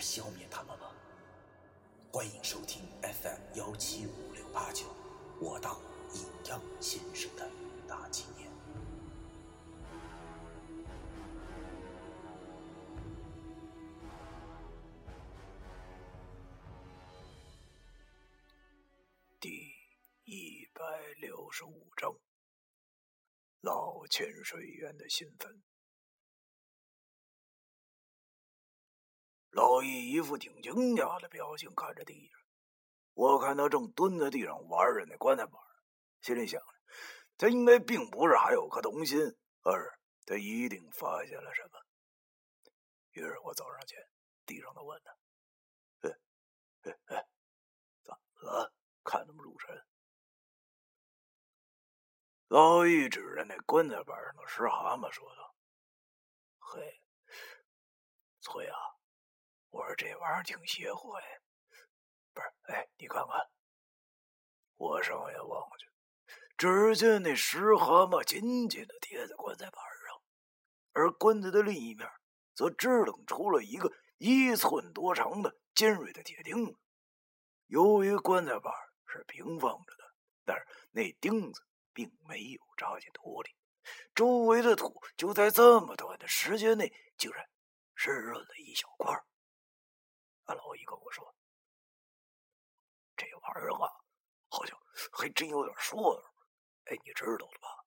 消灭他们吗？欢迎收听 FM 幺七五六八九。我当阴阳先生的大纪念。第一百六十五章：老潜水员的新坟。一副挺惊讶的表情看着地上。我看他正蹲在地上玩着那棺材板，心里想着，他应该并不是还有颗童心，而是他一定发现了什么。于是我走上前，低声的问他：“哎，哎哎，怎么了？看那么入神？”老易指着那棺材板上的石蛤蟆说道：“嘿，崔啊，我说这玩意儿挺邪乎哎。”不是，哎，你看看，我上眼望去，只见那石蛤蟆紧紧的贴在棺材板上，而棺材的另一面则支棱出了一个一寸多长的尖锐的铁钉子。由于棺材板是平放着的，但是那钉子并没有扎进土里，周围的土就在这么短的时间内竟然湿润了一小块。阿老一跟我说。这玩意儿啊，好像还真有点说头。哎，你知道了吧？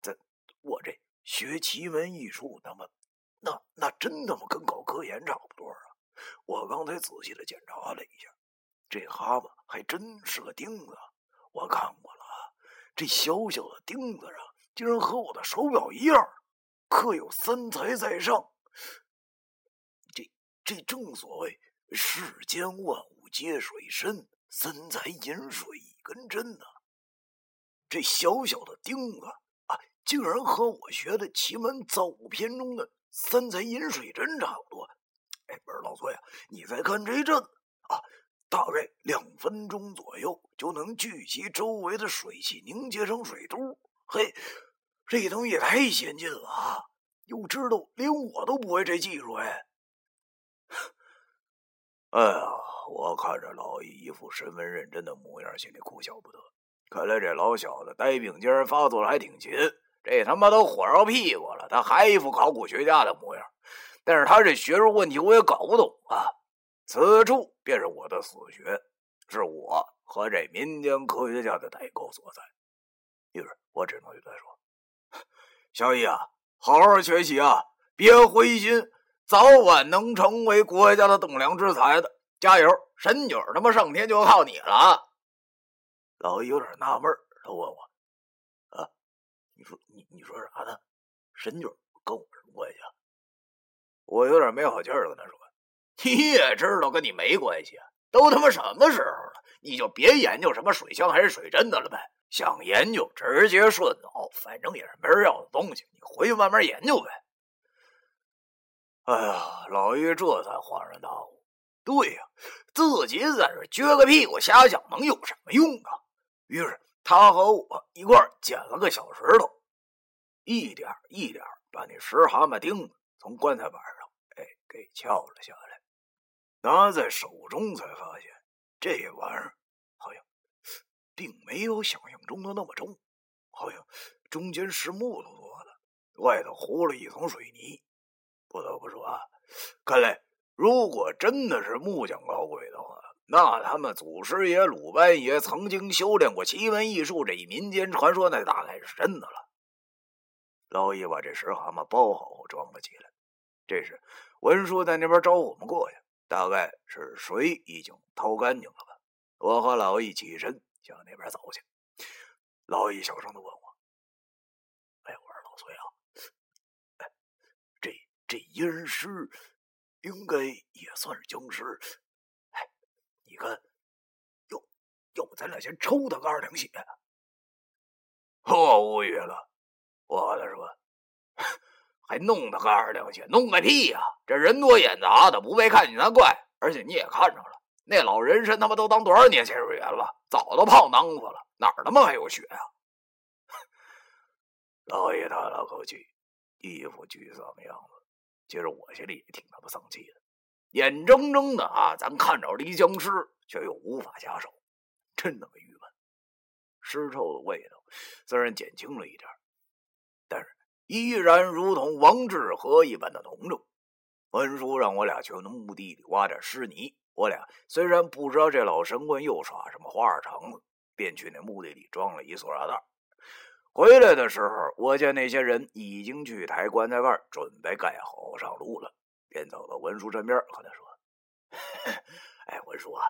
在我这学奇门异术，那么那那真他妈跟搞科研差不多啊！我刚才仔细的检查了一下，这蛤蟆还真是个钉子。我看过了，啊这小小的钉子上竟然和我的手表一样，刻有三才在上。这这正所谓世间万物皆水深。三才饮水一根针呐，这小小的钉子啊，竟然和我学的奇门造物篇中的三才饮水针差不多。哎，不是老崔啊，你再看这阵啊，大概两分钟左右就能聚集周围的水汽凝结成水珠。嘿，这东西太先进了啊！又知道连我都不会这技术哎。哎呀，我看着老易一副十分认真的模样，心里哭笑不得。看来这老小子呆病间发作的还挺勤，这他妈都火烧屁股了，他还一副考古学家的模样。但是他这学术问题我也搞不懂啊。此处便是我的死穴，是我和这民间科学家的代沟所在。于是我只能对他说：“ 小易啊，好好学习啊，别灰心。”早晚能成为国家的栋梁之才的，加油！神女他妈上天就靠你了。老易有点纳闷他问我：“啊，你说你你说啥呢？神女跟我什么关系啊？”我有点没好气儿跟他说：“ 你也知道跟你没关系啊，都他妈什么时候了，你就别研究什么水枪还是水针的了呗。想研究直接顺走，反正也是没人要的东西，你回去慢慢研究呗。”哎呀，老爷这才恍然大悟。对呀，自己在这撅个屁股瞎想能有什么用啊？于是他和我一块捡了个小石头，一点一点把那石蛤蟆钉子从棺材板上哎给撬了下来。拿在手中才发现，这玩意儿好像并没有想象中的那么重，好像中间是木头做的，外头糊了一层水泥。不得不说啊，看来如果真的是木匠搞鬼的话，那他们祖师爷鲁班爷曾经修炼过奇门异术这一民间传说，那大概是真的了。老易把这石蛤蟆包好后装了起来。这时文叔在那边招呼我们过去，大概是水已经掏干净了吧。我和老易起身向那边走去。老易小声的问我。这阴尸应该也算是僵尸。哎，你看，要要不咱俩先抽他个二两血？我无语了，我的说，还弄他个二两血，弄个屁呀！这人多眼杂的，不被看见才怪。而且你也看着了，那老人参他妈都当多少年潜水员了，早都泡囊子了，哪儿他妈还有血啊？老爷叹了口气，一副沮丧的样子。其实我心里也挺他妈丧气的，眼睁睁的啊，咱看着离僵尸，却又无法下手，真他妈郁闷。尸臭的味道虽然减轻了一点，但是依然如同王致和一般的浓重。文叔让我俩去那墓地里挖点尸泥，我俩虽然不知道这老神棍又耍什么花儿肠子，便去那墓地里装了一塑料袋。回来的时候，我见那些人已经去抬棺材盖，准备盖好上路了，便走到文叔身边和他说：“哎，文叔啊，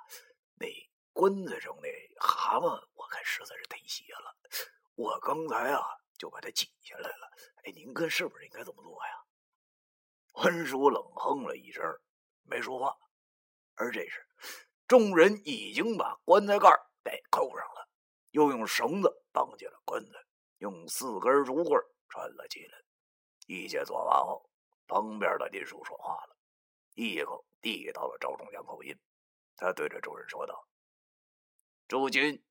那棺材上那蛤蟆，我看实在是忒邪了，我刚才啊就把它挤下来了。哎，您看是不是应该怎么做呀？”文叔冷哼了一声，没说话。而这时，众人已经把棺材盖给扣上了，又用绳子绑紧了棺材。用四根竹棍穿了起来。一切做完后，旁边的林叔说话了，一口递到了赵忠祥口音。他对着众人说道：“诸君，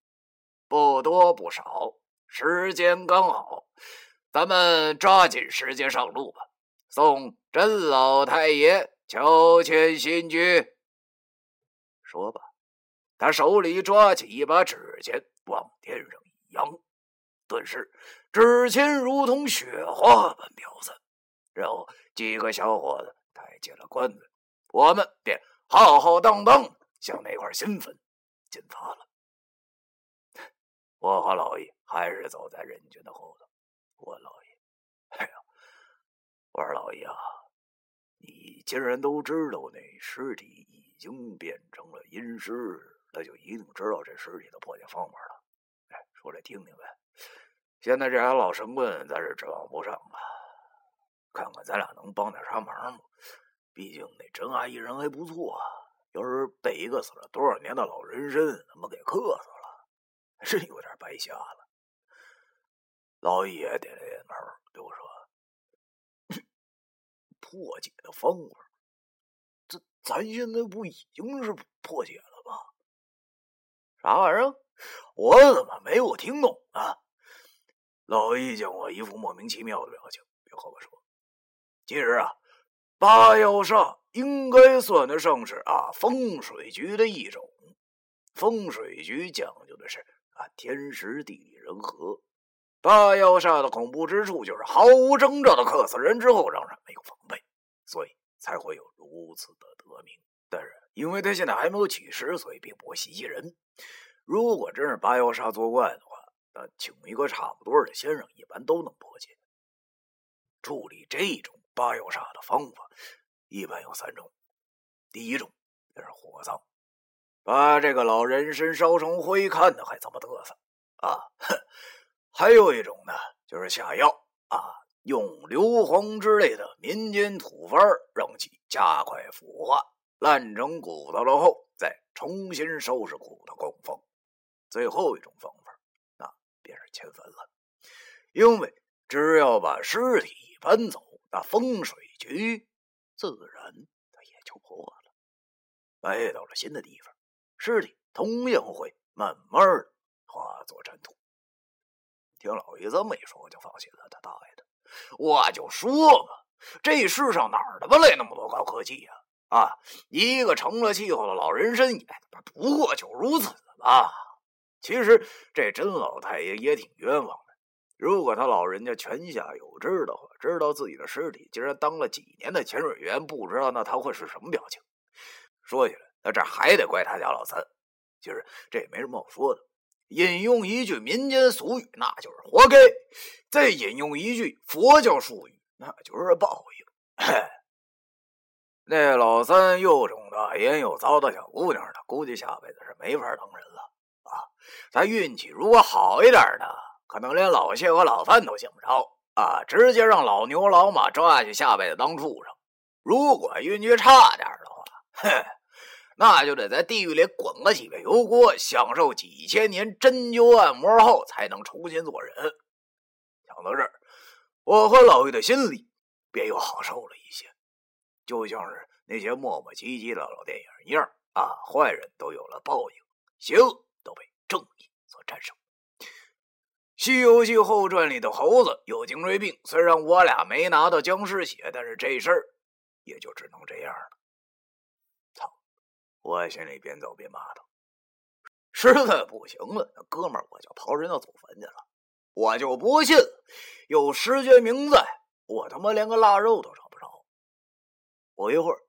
不多不少，时间刚好，咱们抓紧时间上路吧。送甄老太爷乔迁新居。”说吧，他手里抓起一把纸钱，往天上一扬。顿时，纸钱如同雪花般飘散，然后几个小伙子抬起了棺材，我们便浩浩荡荡向那块新坟进发了。我和老爷还是走在人群的后头。我老爷，哎呀，我说老爷啊，你既然都知道那尸体已经变成了阴尸，那就一定知道这尸体的破解方法了。哎，说来听听呗。现在这俩老神棍，咱是指望不上了。看看咱俩能帮点啥忙吗？毕竟那甄阿姨人还不错，要是被一个死了多少年的老人参他妈给克死了，真有点白瞎了。老爷点了点头，对我说：“ 破解的方法，这咱现在不已经是破解了吗？啥玩意儿？我怎么没有听懂啊？”老易见我一副莫名其妙的表情，便和我说：“其实啊，八妖煞应该算得上是啊风水局的一种。风水局讲究的是啊天时地利人和。八妖煞的恐怖之处就是毫无征兆的克死人之后，让人没有防备，所以才会有如此的得名。但是因为他现在还没有起尸，所以并不会袭击人。如果真是八妖煞作怪的话，”但请一个差不多的先生，一般都能破解。处理这种八妖煞的方法，一般有三种。第一种就是火葬，把这个老人参烧成灰，看的还怎么嘚瑟啊！还有一种呢，就是下药啊，用硫磺之类的民间土方，让其加快腐化，烂成骨头了后，再重新收拾骨头供奉。最后一种方法。便是迁坟了，因为只要把尸体搬走，那风水局自然它也就破了。搬到了新的地方，尸体同样会慢慢的化作尘土。听老爷这么一说，我就放心了。他大爷的，我就说嘛，这世上哪儿他妈来那么多高科技呀？啊，一个成了气候的老人参，也不过就如此吧。其实这甄老太爷也挺冤枉的。如果他老人家泉下有知的话，知道自己的尸体竟然当了几年的潜水员，不知道那他会是什么表情？说起来，那这还得怪他家老三。其实这也没什么好说的。引用一句民间俗语，那就是活该；再引用一句佛教术语，那就是报应。那老三又肿的烟又糟蹋小姑娘的，估计下辈子是没法当人了。他运气如果好一点呢，可能连老谢和老范都想不着啊！直接让老牛老马抓去下辈子当畜生。如果运气差点的话，哼，那就得在地狱里滚个几个油锅，享受几千年针灸按摩后，才能重新做人。想到这儿，我和老玉的心里便又好受了一些，就像是那些磨磨唧唧的老电影一样啊，坏人都有了报应，行战胜。《西游记后传》里的猴子有颈椎病，虽然我俩没拿到僵尸血，但是这事儿也就只能这样了。操！我心里边走边骂道：“实在不行了，那哥们儿我就刨人家祖坟去了。我就不信有石觉明在，我他妈连个腊肉都找不着。不一会儿，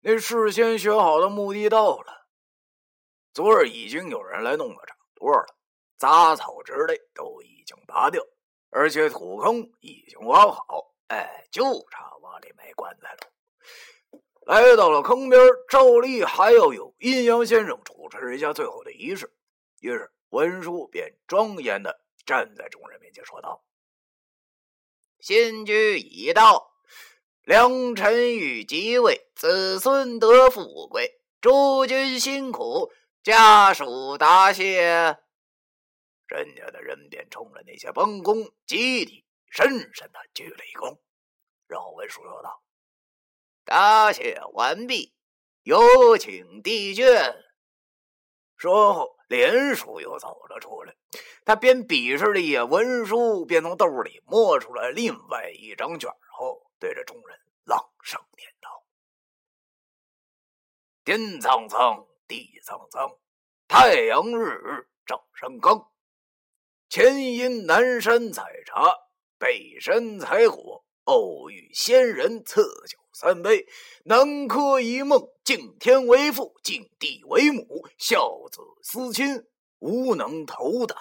那事先选好的墓地到了，昨儿已经有人来弄了场多了。”杂草之类都已经拔掉，而且土坑已经挖好，哎，就差挖里埋棺材了。来到了坑边，照例还要有阴阳先生主持一下最后的仪式。于是文书便庄严的站在众人面前说道：“新居已到，良辰与即位，子孙得富贵，诸君辛苦，家属答谢。”人家的人便冲着那些帮工集体深深的鞠了一躬，然后文书说道：“答谢完毕，有请帝卷。”说后，连叔又走了出来。他边鄙视了一眼文书，边从兜里摸出来另外一张卷后，对着众人朗声念道：“天苍苍，地苍苍，太阳日日照山岗。”前因南山采茶，北山采火，偶遇仙人赐酒三杯。南柯一梦，敬天为父，敬地为母，孝子思亲，无能投达。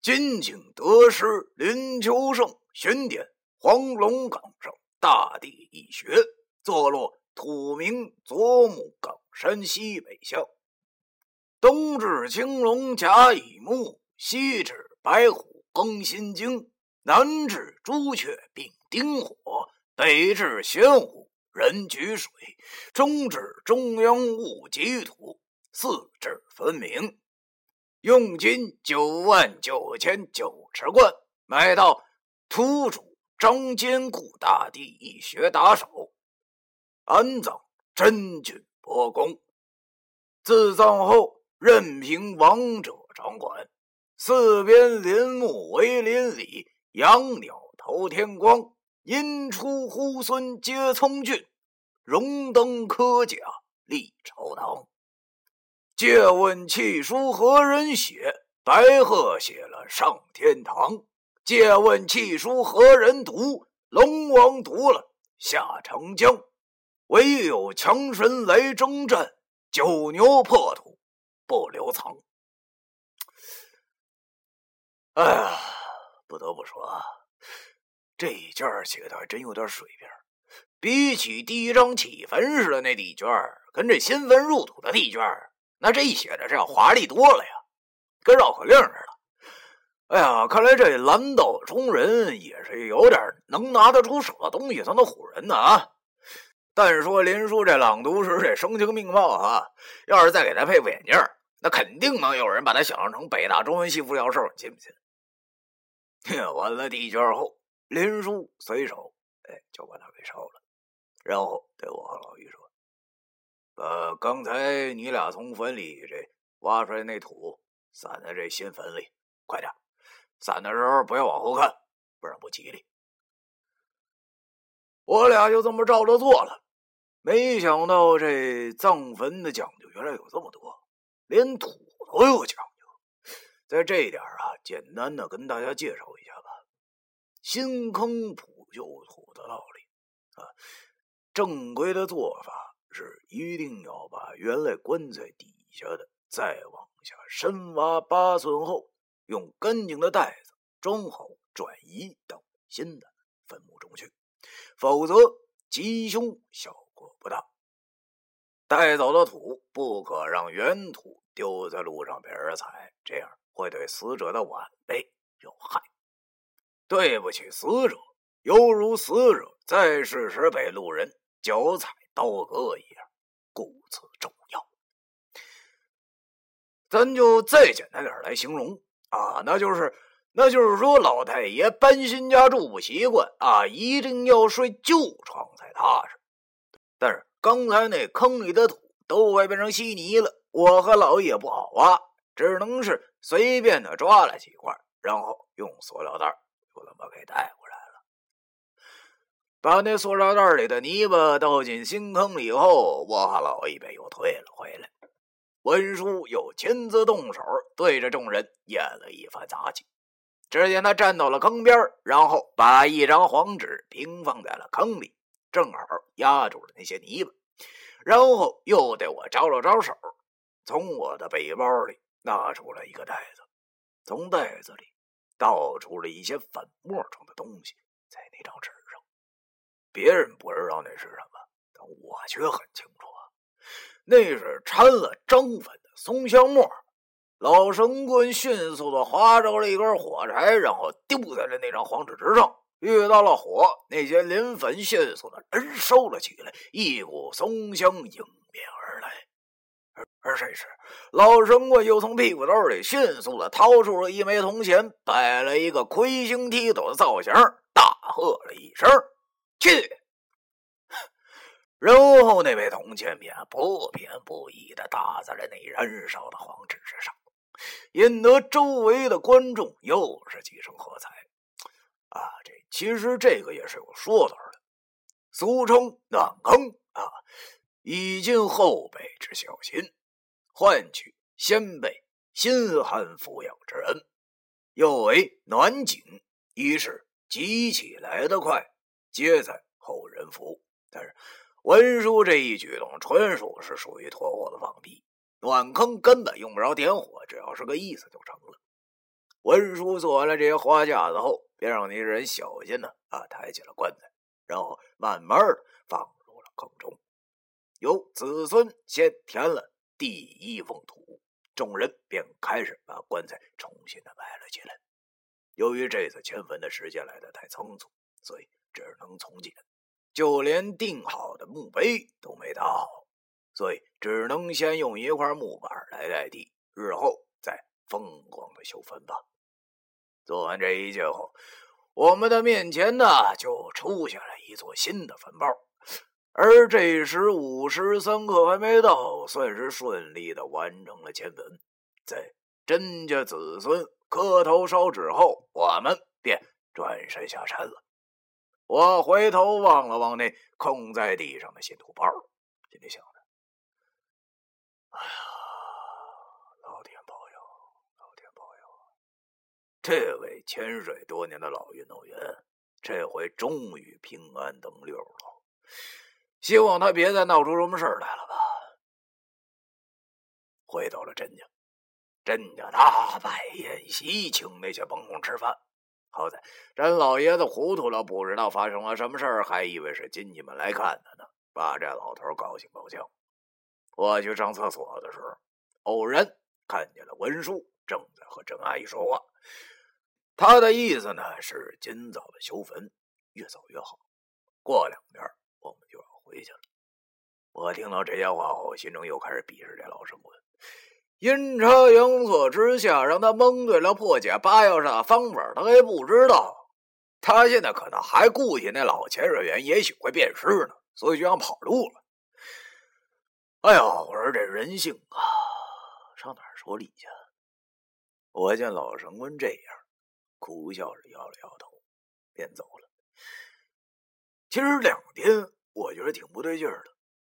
金景得师林秋盛，巡点黄龙岗上，大地一学，坐落土名左木岗山西北向。东至青龙甲乙木，西至。白虎庚辛金，南至朱雀并丁火，北至玄武壬举水，中至中央戊己土，四至分明。用金九万九千九十贯，买到土主张坚固大帝一学打手，安葬真君伯公。自葬后，任凭王者掌管。四边林木为林里，养鸟投天光。阴出猢狲皆聪俊，荣登科甲立朝堂。借问契书何人写？白鹤写了上天堂。借问契书何人读？龙王读了下长江。唯有强神来征战，九牛破土不留藏。哎呀，不得不说，这卷写的还真有点水平。比起第一张起坟时的那地卷，跟这新坟入土的地卷，那这写的是要华丽多了呀，跟绕口令似的。哎呀，看来这蓝道中人也是有点能拿得出手的东西才能唬人呢啊！但说林叔这朗读时这声情并茂啊，要是再给他配副眼镜，那肯定能有人把他想象成北大中文系副教授，你信不信？完了第一圈后，林叔随手哎就把它给烧了，然后对我和老于说：“呃刚才你俩从坟里这挖出来那土撒在这新坟里，快点！散的时候不要往后看，不然不吉利。”我俩就这么照着做了。没想到这葬坟的讲究原来有这么多，连土都有讲究。在这一点啊，简单的跟大家介绍一下吧。新坑普旧土的道理啊，正规的做法是一定要把原来棺材底下的再往下深挖八寸后，用干净的袋子装好，转移到新的坟墓中去，否则吉凶效果不大。带走的土不可让原土丢在路上被人踩，这样。会对死者的晚辈有害，对不起死者，犹如死者在世时被路人脚踩刀割一样，故此重要。咱就再简单点来形容啊，那就是，那就是说，老太爷搬新家住不习惯啊，一定要睡旧床才踏实。但是刚才那坑里的土都快变成稀泥了，我和老爷不好挖，只能是随便的抓了几块，然后用塑料袋就这么给带过来了。把那塑料袋里的泥巴倒进新坑里后，我和老爷又退了回来。文叔又亲自动手，对着众人演了一番杂技。只见他站到了坑边，然后把一张黄纸平放在了坑里，正好压住了那些泥巴。然后又对我招了招手，从我的背包里拿出了一个袋子，从袋子里倒出了一些粉末状的东西，在那张纸上。别人不知道那是什么，但我却很清楚啊。那是掺了张粉的松香末，老神棍迅速的划着了一根火柴，然后丢在了那张黄纸之上。遇到了火，那些磷粉迅速的燃烧了起来，一股松香迎面而来。而而这时，老神棍又从屁股兜里迅速的掏出了一枚铜钱，摆了一个魁星踢斗的造型，大喝了一声：“去！”然后那枚铜钱便不偏不倚的打在了那燃烧的黄纸之上，引得周围的观众又是几声喝彩。啊，这其实这个也是有说道的，俗称暖坑啊，以尽后辈之孝心，换取先辈心寒抚养之恩；又为暖井，一是急起来的快，皆在后人福。但是。文叔这一举动纯属是属于脱货的放屁，暖坑根本用不着点火，只要是个意思就成了。文叔做完了这些花架子后，别让那些人小心的啊抬起了棺材，然后慢慢的放入了坑中。由子孙先填了第一封土，众人便开始把棺材重新的埋了起来。由于这次迁坟的时间来的太仓促，所以只能从简。就连定好的墓碑都没到，所以只能先用一块木板来代替，日后再疯狂的修坟吧。做完这一切后，我们的面前呢就出现了一座新的坟包，而这时午时三刻还没到，算是顺利的完成了迁坟。在甄家子孙磕头烧纸后，我们便转身下山了。我回头望了望那空在地上的新土包，心里想着：“哎呀，老天保佑，老天保佑！这位潜水多年的老运动员，这回终于平安登六了。希望他别再闹出什么事来了吧。”回到了甄家，甄家大摆宴席，请那些帮工吃饭。好在甄老爷子糊涂了，不知道发生了什么事儿，还以为是亲戚们来看他呢，把这老头高兴够呛。我去上厕所的时候，偶然看见了文书正在和甄阿姨说话。他的意思呢是尽早的修坟，越早越好。过两天我们就要回去了。我听到这些话后，心中又开始鄙视这老神棍。阴差阳错之下，让他蒙对了破解八药煞的方法，他还不知道。他现在可能还顾忌那老潜水员，也许会变尸呢，所以就想跑路了。哎呀，我说这人性啊，上哪儿说理去？我见老神棍这样，苦笑着摇了摇头，便走了。其实两天我觉得挺不对劲儿的，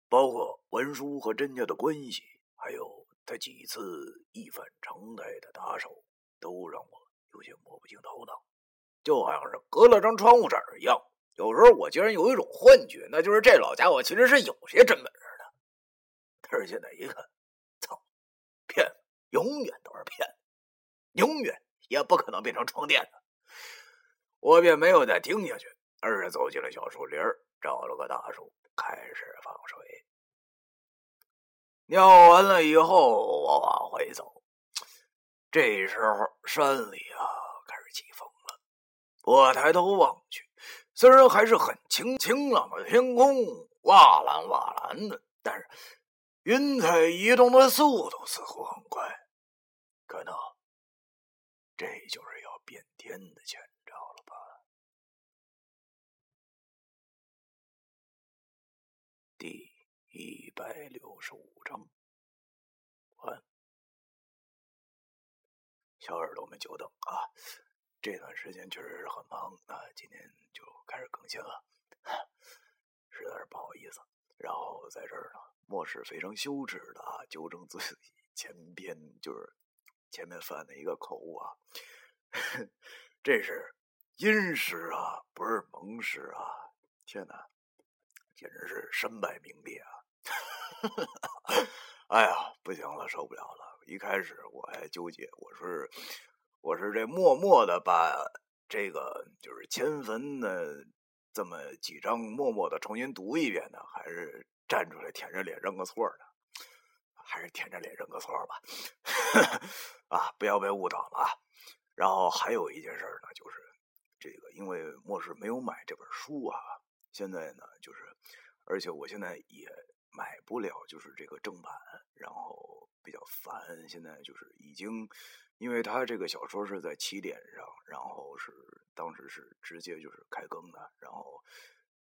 包括文书和甄家的关系，还有。他几次一反常态的打手，都让我有些摸不清头脑，就好像是隔了张窗户纸一样。有时候我竟然有一种幻觉，那就是这老家伙其实是有些真本事的。但是现在一看，操，骗子永远都是骗子，永远也不可能变成床垫子。我便没有再听下去，而是走进了小树林，找了个大树，开始放水。尿完了以后，我往回走。这时候山里啊开始起风了。我抬头望去，虽然还是很晴晴朗的天空，瓦蓝瓦蓝的，但是云彩移动的速度似乎很快，可能这就是要变天的前兆了吧？第一百六十五章，完。小耳朵们久等啊！这段时间确实是很忙啊，今天就开始更新了。实在是不好意思，然后在这儿呢，莫是非常羞耻的啊，纠正自己前边就是前面犯的一个口误啊，这是阴湿啊，不是蒙湿啊！天哪，简直是身败名裂啊！哎呀，不行了，受不了了！一开始我还纠结，我是我是这默默的把这个就是迁坟的。这么几张默默的重新读一遍呢，还是站出来舔着脸认个错呢？还是舔着脸认个错吧？啊，不要被误导了啊！然后还有一件事呢，就是这个，因为末世没有买这本书啊，现在呢，就是而且我现在也买不了，就是这个正版，然后比较烦。现在就是已经。因为他这个小说是在起点上，然后是当时是直接就是开更的，然后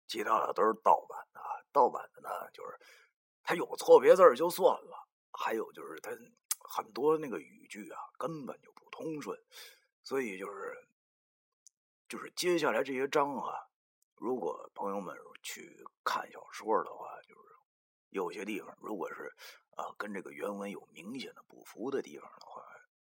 其他的都是盗版的。盗版的呢，就是他有错别字就算了，还有就是他很多那个语句啊根本就不通顺，所以就是就是接下来这些章啊，如果朋友们去看小说的话，就是有些地方如果是啊跟这个原文有明显的不符的地方的话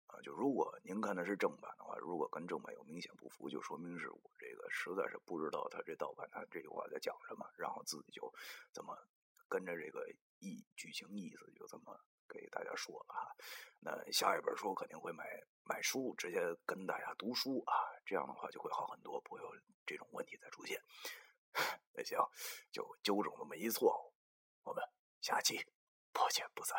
啊。就如果您看的是正版的话，如果跟正版有明显不符，就说明是我这个实在是不知道他这盗版他这句话在讲什么，然后自己就怎么跟着这个意剧情意思就这么给大家说了哈。那下一本书肯定会买买书，直接跟大家读书啊，这样的话就会好很多，不会有这种问题再出现。那行，就纠正这么一错误，我们下期不见不散。